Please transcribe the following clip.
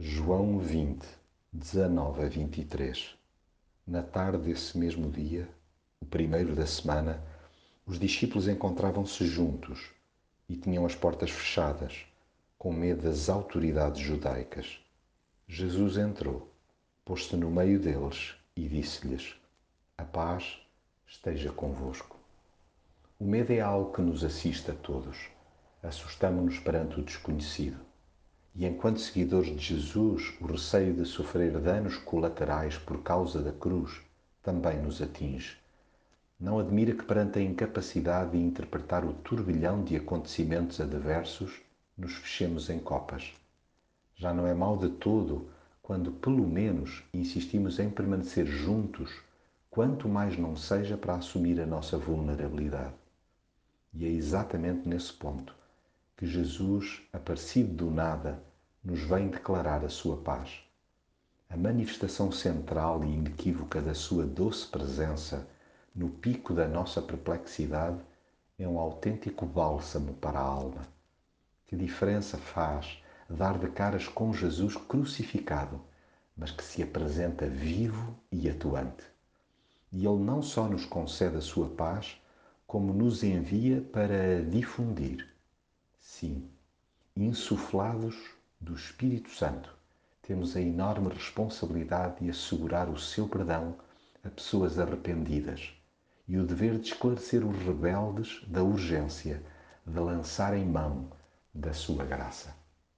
João 20, 19 a 23 Na tarde desse mesmo dia, o primeiro da semana, os discípulos encontravam-se juntos e tinham as portas fechadas, com medo das autoridades judaicas. Jesus entrou, pôs-se no meio deles e disse-lhes: A paz esteja convosco. O medo é algo que nos assiste a todos. Assustamos-nos perante o desconhecido. E enquanto seguidores de Jesus, o receio de sofrer danos colaterais por causa da cruz também nos atinge. Não admira que, perante a incapacidade de interpretar o turbilhão de acontecimentos adversos, nos fechemos em copas. Já não é mal de todo quando, pelo menos, insistimos em permanecer juntos, quanto mais não seja para assumir a nossa vulnerabilidade. E é exatamente nesse ponto que Jesus, aparecido do nada, nos vem declarar a sua paz. A manifestação central e inequívoca da sua doce presença no pico da nossa perplexidade é um autêntico bálsamo para a alma. Que diferença faz dar de caras com Jesus crucificado, mas que se apresenta vivo e atuante. E Ele não só nos concede a sua paz, como nos envia para a difundir Sim, insuflados do Espírito Santo, temos a enorme responsabilidade de assegurar o seu perdão a pessoas arrependidas e o dever de esclarecer os rebeldes da urgência de lançar em mão da sua graça.